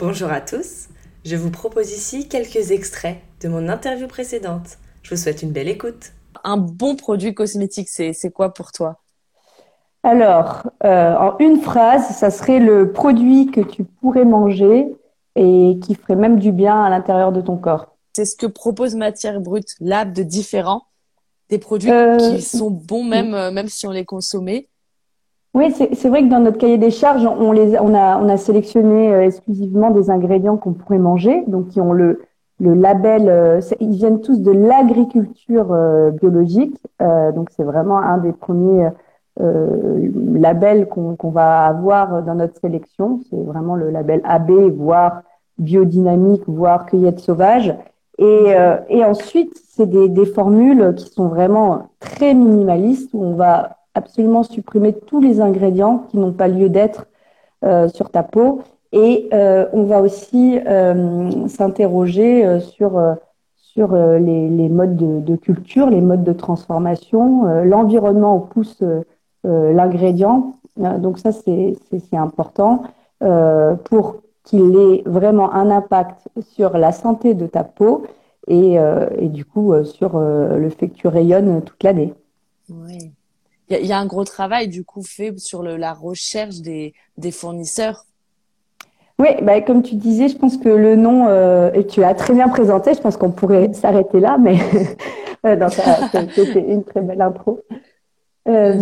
Bonjour à tous, je vous propose ici quelques extraits de mon interview précédente. Je vous souhaite une belle écoute. Un bon produit cosmétique, c'est quoi pour toi? Alors, euh, en une phrase, ça serait le produit que tu pourrais manger et qui ferait même du bien à l'intérieur de ton corps. C'est ce que propose Matière Brute Lab de différent Des produits euh, qui sont bons même, euh, même si on les consommait oui, c'est vrai que dans notre cahier des charges, on, les, on, a, on a sélectionné euh, exclusivement des ingrédients qu'on pourrait manger, donc qui ont le, le label, euh, ils viennent tous de l'agriculture euh, biologique, donc c'est vraiment un des premiers labels qu'on va avoir dans notre sélection, c'est vraiment le label AB, voire biodynamique, voire cueillette sauvage. Et, et ensuite, c'est des, des formules qui sont vraiment très minimalistes, où on va absolument supprimer tous les ingrédients qui n'ont pas lieu d'être euh, sur ta peau. Et euh, on va aussi euh, s'interroger sur, sur les, modes de, culture, les modes de transformation, l'environnement où pousse l'ingrédient. donc ça, c'est important pour qu'il ait vraiment un impact sur la santé de ta peau et, et du coup sur le fait que tu rayonnes toute l'année. Oui il y, a un gros travail du coup fait sur le, la recherche des, des fournisseurs. Oui, bah, comme tu disais, je pense que le nom, euh, et tu as très bien présenté, je pense qu'on pourrait s'arrêter là, mais c'était une très belle intro. Euh,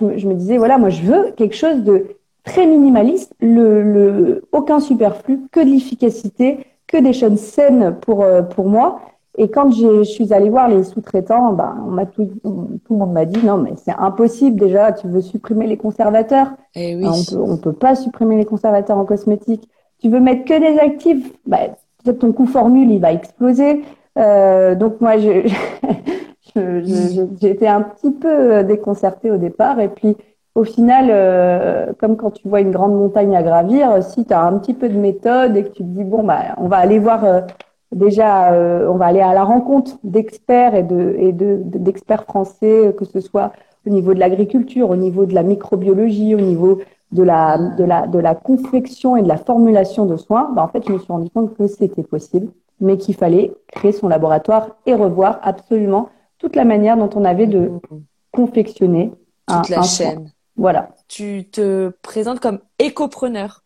je me disais, voilà, moi je veux quelque chose de très minimaliste, le, le, aucun superflu, que de l'efficacité, que des choses saines pour, euh, pour moi. Et quand je suis allée voir les sous-traitants, ben, on m'a tout, tout le monde m'a dit non, mais c'est impossible déjà. Tu veux supprimer les conservateurs eh oui. On peut, on peut pas supprimer les conservateurs en cosmétique. Tu veux mettre que des actifs? Ben, Peut-être ton coût formule il va exploser. Euh, donc moi, je, j'étais un petit peu déconcertée au départ. Et puis au final, euh, comme quand tu vois une grande montagne à gravir, si tu as un petit peu de méthode et que tu te dis bon bah on va aller voir euh, déjà, euh, on va aller à la rencontre d'experts et de et de d'experts français, que ce soit au niveau de l'agriculture, au niveau de la microbiologie, au niveau de la de la de la confection et de la formulation de soins. Bah, en fait, je me suis rendu compte que c'était possible, mais qu'il fallait créer son laboratoire et revoir absolument toute la manière dont on avait de confectionner toute la chaîne. Voilà. Tu te présentes comme écopreneur.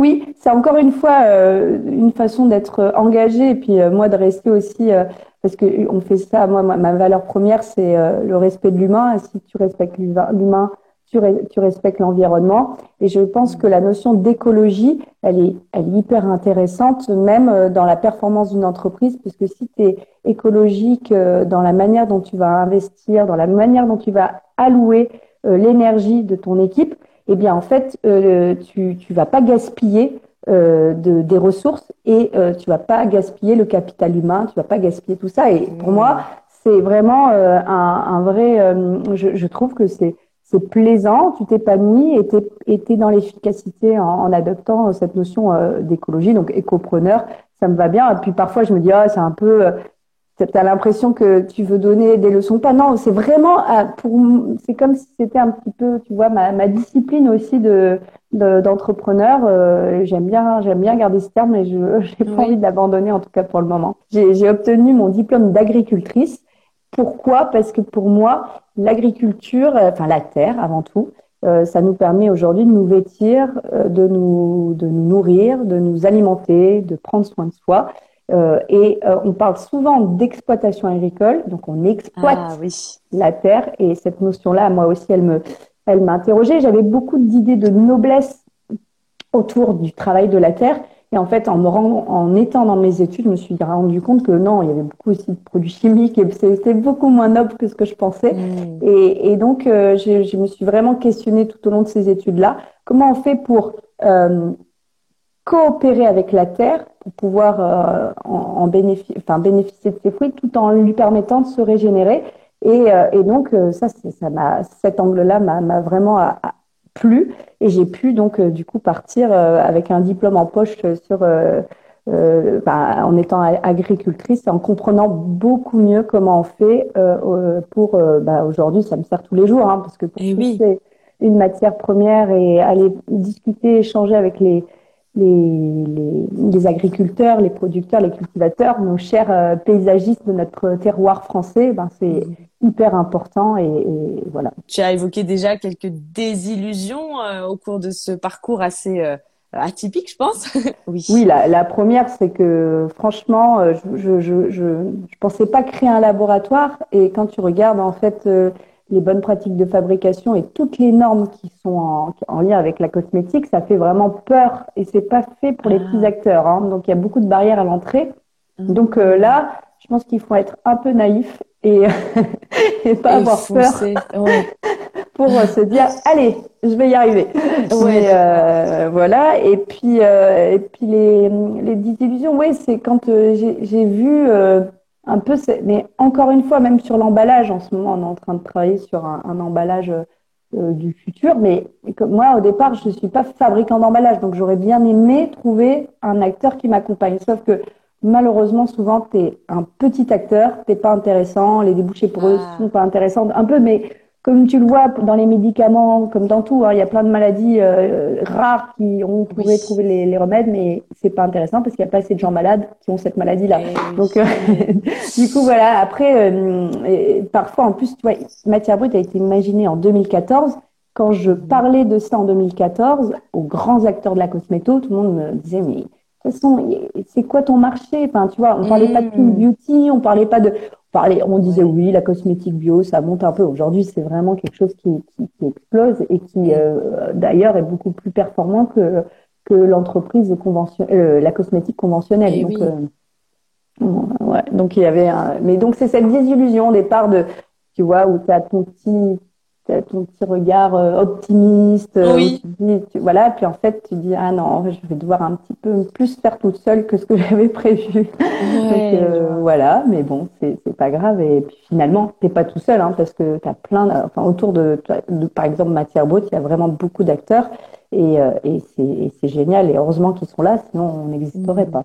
Oui, c'est encore une fois euh, une façon d'être engagé et puis euh, moi de rester aussi euh, parce que on fait ça. Moi, ma valeur première c'est le respect de l'humain. Si tu respectes l'humain, tu, tu, respectes l'environnement. Et je pense que la notion d'écologie, elle est, elle est hyper intéressante même dans la performance d'une entreprise, puisque si tu es écologique dans la manière dont tu vas investir, dans la manière dont tu vas allouer l'énergie de ton équipe eh bien en fait, euh, tu ne vas pas gaspiller euh, de, des ressources et euh, tu vas pas gaspiller le capital humain, tu vas pas gaspiller tout ça. Et pour moi, c'est vraiment un, un, vrai. Je, je, trouve que c'est c'est plaisant, tu t'épanouis et tu es, dans l'efficacité en, en, adoptant cette notion d'écologie, donc écopreneur, ça me va bien. Et puis parfois, je me dis, ah, c'est un peu, tu as l'impression que tu veux donner des leçons pas. Non c'est vraiment pour c'est comme si c'était un petit peu tu vois ma, ma discipline aussi de d'entrepreneur euh, j'aime bien j'aime bien garder ce terme mais je j'ai pas envie de l'abandonner en tout cas pour le moment. J'ai obtenu mon diplôme d'agricultrice. Pourquoi? Parce que pour moi l'agriculture euh, enfin la terre avant tout euh, ça nous permet aujourd'hui de nous vêtir, de nous de nous nourrir, de nous alimenter, de prendre soin de soi. Euh, et euh, on parle souvent d'exploitation agricole, donc on exploite ah, oui. la terre. Et cette notion-là, moi aussi, elle me, elle m'a interrogée. J'avais beaucoup d'idées de noblesse autour du travail de la terre. Et en fait, en me rend, en étant dans mes études, je me suis rendu compte que non, il y avait beaucoup aussi de produits chimiques et c'était beaucoup moins noble que ce que je pensais. Mmh. Et, et, donc, euh, je, je, me suis vraiment questionnée tout au long de ces études-là. Comment on fait pour coopérer avec la terre pour pouvoir euh, en, bénéficier, enfin, bénéficier de ses fruits tout en lui permettant de se régénérer. Et, euh, et donc, euh, ça, ça m'a, cet angle-là m'a vraiment plu. Et j'ai pu donc, du coup, partir avec un diplôme en poche sur, bah, en étant agricultrice et en comprenant beaucoup mieux comment on fait pour, bah, aujourd'hui, ça me sert tous les jours, hein, parce que pour eh oui. c'est une matière première et aller discuter, échanger avec les, les, les, agriculteurs, les producteurs, les cultivateurs, nos chers euh, paysagistes de notre terroir français, ben c'est mmh. hyper important et, voilà. Tu as évoqué déjà quelques désillusions euh, au cours de ce parcours assez euh, atypique, je pense. oui. Oui, la, la première, c'est que franchement, je, je, je, je, pensais pas créer un laboratoire et quand tu regardes en fait les bonnes pratiques de fabrication et toutes les normes qui sont en, en lien avec la cosmétique, ça fait vraiment peur et c'est pas fait pour les ah. petits acteurs. Hein. Donc il y a beaucoup de barrières à l'entrée. Mmh. Donc euh, là, je pense qu'il faut être un peu naïf et, et pas avoir peur pour se dire allez, je vais y arriver. Ouais. Euh, voilà. Et puis euh, et puis les les désillusions, oui, c'est quand euh, j'ai vu un peu, mais encore une fois, même sur l'emballage, en ce moment, on est en train de travailler sur un, emballage euh, du futur. Mais comme moi, au départ, je ne suis pas fabricant d'emballage, donc j'aurais bien aimé trouver un acteur qui m'accompagne. Sauf que malheureusement, souvent, tu es un petit acteur, t'es pas intéressant, les débouchés pour eux ah. sont pas intéressants, un peu, mais comme tu le vois dans les médicaments, comme dans tout, hein, il y a plein de maladies euh, rares qui on pourrait trouver les, les, remèdes, mais c'est pas intéressant parce qu'il n'y a pas assez de gens malades qui ont cette maladie-là. Eh Donc, euh, du coup, voilà. Après, euh, parfois, en plus, tu vois, Matière brute a été imaginée en 2014. Quand je parlais de ça en 2014 aux grands acteurs de la cosméto, tout le monde me disait mais toute façon, c'est quoi ton marché? Enfin, tu vois, on parlait pas de pure mm. beauty, on parlait pas de, on disait oui, la cosmétique bio, ça monte un peu. Aujourd'hui, c'est vraiment quelque chose qui, qui, explose et qui, euh, d'ailleurs, est beaucoup plus performant que, que l'entreprise conventionnelle, euh, la cosmétique conventionnelle. Eh donc, euh, ouais, donc il y avait, un... mais donc c'est cette désillusion au départ de, tu vois, où tu as ton petit ton petit regard euh, optimiste. Euh, oui. voilà, puis en fait, tu dis, ah non, je vais devoir un petit peu plus faire toute seule que ce que j'avais prévu. Euh, voilà, mais bon, c'est pas grave. Et puis finalement, t'es pas tout seul, hein, parce que tu as plein, enfin, autour de, de, par exemple, Matière Brute, il y a vraiment beaucoup d'acteurs. Et, et c'est génial. Et heureusement qu'ils sont là, sinon on n'existerait mmh. pas.